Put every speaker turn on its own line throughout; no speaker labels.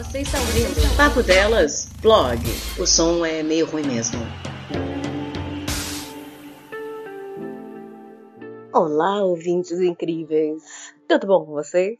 Você está ouvindo Papo Delas, blog. O som é meio ruim mesmo.
Olá, ouvintes incríveis. Tudo bom com vocês?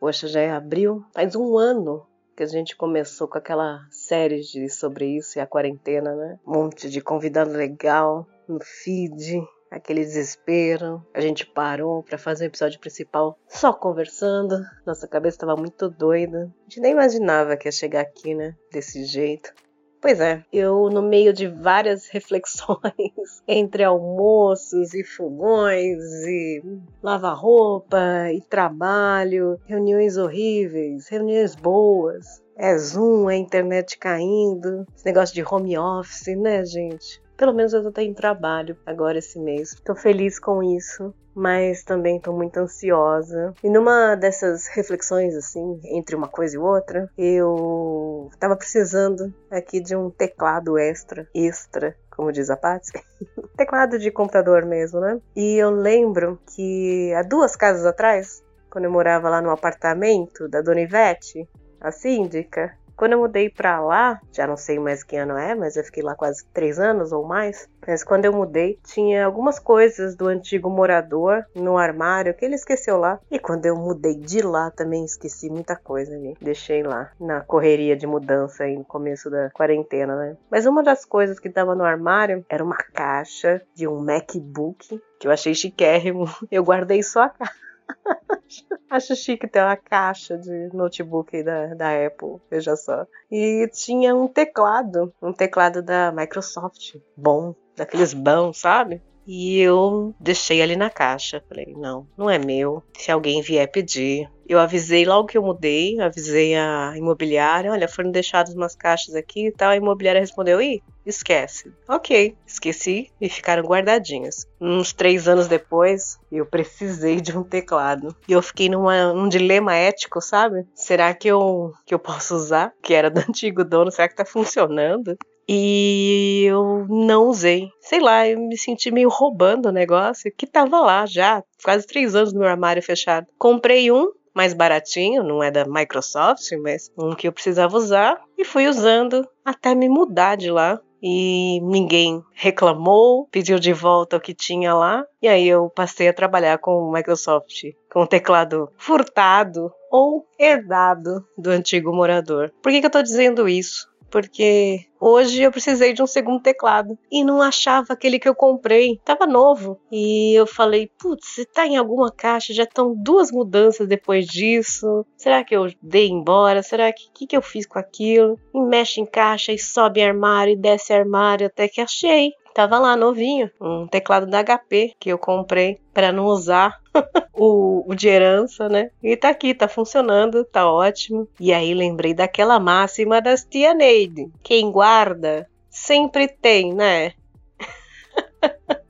Poxa, já é abril. Faz um ano que a gente começou com aquela série de sobre isso e a quarentena, né? Um monte de convidado legal no feed, aquele desespero. A gente parou para fazer o episódio principal só conversando. Nossa cabeça estava muito doida. A gente nem imaginava que ia chegar aqui, né? Desse jeito. Pois é, eu no meio de várias reflexões entre almoços e fogões e lavar roupa e trabalho, reuniões horríveis, reuniões boas, é Zoom, é internet caindo, esse negócio de home office, né, gente? Pelo menos eu tô em trabalho agora esse mês. Tô feliz com isso, mas também tô muito ansiosa. E numa dessas reflexões, assim, entre uma coisa e outra, eu tava precisando aqui de um teclado extra, extra, como diz a Patsy. teclado de computador mesmo, né? E eu lembro que há duas casas atrás, quando eu morava lá no apartamento da Dona Ivete, a síndica, quando eu mudei pra lá, já não sei mais que ano é, mas eu fiquei lá quase três anos ou mais. Mas quando eu mudei, tinha algumas coisas do antigo morador no armário que ele esqueceu lá. E quando eu mudei de lá, também esqueci muita coisa ali. Deixei lá na correria de mudança aí no começo da quarentena, né? Mas uma das coisas que tava no armário era uma caixa de um MacBook que eu achei chiquérrimo. Eu guardei só a caixa. Acho chique ter uma caixa de notebook da, da Apple, veja só. E tinha um teclado, um teclado da Microsoft, bom, daqueles bons, sabe? E eu deixei ali na caixa. Falei, não, não é meu. Se alguém vier pedir. Eu avisei logo que eu mudei, avisei a imobiliária, olha, foram deixadas umas caixas aqui e tal. A imobiliária respondeu, ih, esquece. Ok, esqueci e ficaram guardadinhas. Uns três anos depois, eu precisei de um teclado. E eu fiquei numa, num dilema ético, sabe? Será que eu, que eu posso usar? Que era do antigo dono, será que tá funcionando? E eu não usei. Sei lá, eu me senti meio roubando o negócio que tava lá já, quase três anos no meu armário fechado. Comprei um mais baratinho, não é da Microsoft, mas um que eu precisava usar e fui usando até me mudar de lá. E ninguém reclamou, pediu de volta o que tinha lá. E aí eu passei a trabalhar com o Microsoft, com o teclado furtado ou herdado do antigo morador. Por que, que eu estou dizendo isso? Porque hoje eu precisei de um segundo teclado e não achava aquele que eu comprei, tava novo. E eu falei, putz, se tá em alguma caixa, já estão duas mudanças depois disso. Será que eu dei embora? Será que que, que eu fiz com aquilo? E mexe em caixa e sobe armário e desce armário até que achei. Tava lá novinho, um teclado da HP que eu comprei para não usar o, o, de herança, né? E tá aqui, tá funcionando, tá ótimo. E aí lembrei daquela máxima das tia Neide: quem guarda sempre tem, né?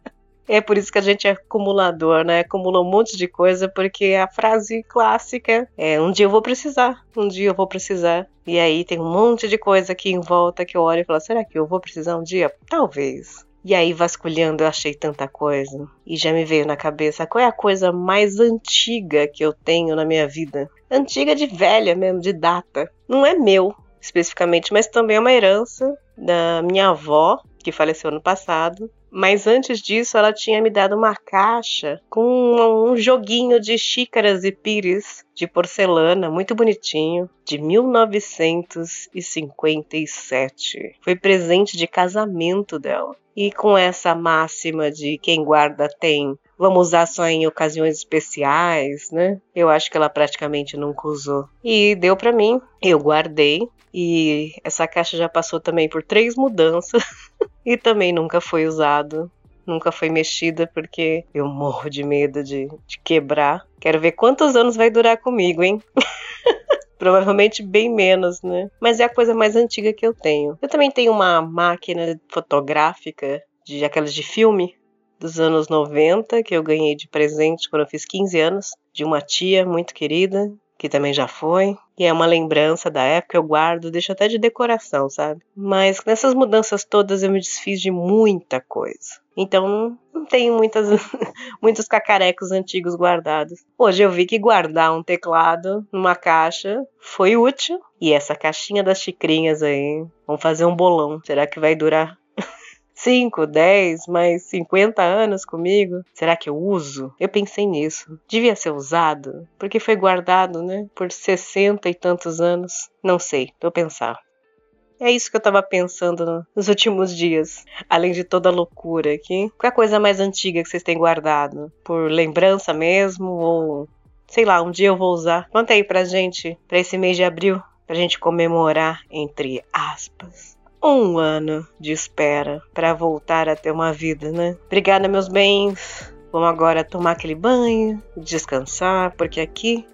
É por isso que a gente é acumulador, né? Acumula um monte de coisa, porque a frase clássica é: um dia eu vou precisar, um dia eu vou precisar. E aí tem um monte de coisa aqui em volta que eu olho e falo: será que eu vou precisar um dia? Talvez. E aí, vasculhando, eu achei tanta coisa. E já me veio na cabeça qual é a coisa mais antiga que eu tenho na minha vida. Antiga de velha mesmo, de data. Não é meu, especificamente, mas também é uma herança da minha avó, que faleceu ano passado. Mas antes disso, ela tinha me dado uma caixa com um joguinho de xícaras e pires de porcelana, muito bonitinho, de 1957. Foi presente de casamento dela. E com essa máxima de quem guarda tem, vamos usar só em ocasiões especiais, né? Eu acho que ela praticamente nunca usou. E deu para mim, eu guardei. E essa caixa já passou também por três mudanças e também nunca foi usado nunca foi mexida porque eu morro de medo de, de, quebrar. Quero ver quantos anos vai durar comigo, hein? Provavelmente bem menos, né? Mas é a coisa mais antiga que eu tenho. Eu também tenho uma máquina fotográfica, de aquelas de filme, dos anos 90, que eu ganhei de presente quando eu fiz 15 anos, de uma tia muito querida, que também já foi, e é uma lembrança da época, eu guardo, deixo até de decoração, sabe? Mas nessas mudanças todas eu me desfiz de muita coisa. Então não tenho muitas, muitos cacarecos antigos guardados. Hoje eu vi que guardar um teclado numa caixa foi útil. E essa caixinha das xicrinhas aí, vamos fazer um bolão. Será que vai durar 5, 10, mais 50 anos comigo? Será que eu uso? Eu pensei nisso. Devia ser usado, porque foi guardado, né, por 60 e tantos anos. Não sei, vou pensar. É isso que eu tava pensando nos últimos dias. Além de toda a loucura aqui. Qual é a coisa mais antiga que vocês têm guardado? Por lembrança mesmo? Ou sei lá, um dia eu vou usar? Conta aí pra gente, pra esse mês de abril, pra gente comemorar, entre aspas, um ano de espera para voltar a ter uma vida, né? Obrigada, meus bens. Vamos agora tomar aquele banho, descansar, porque aqui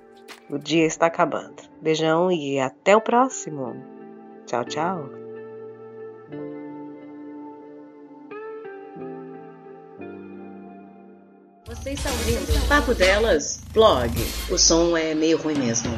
o dia está acabando. Beijão e até o próximo. Tchau, tchau.
Você está ouvindo Papo Delas, blog. O som é meio ruim mesmo.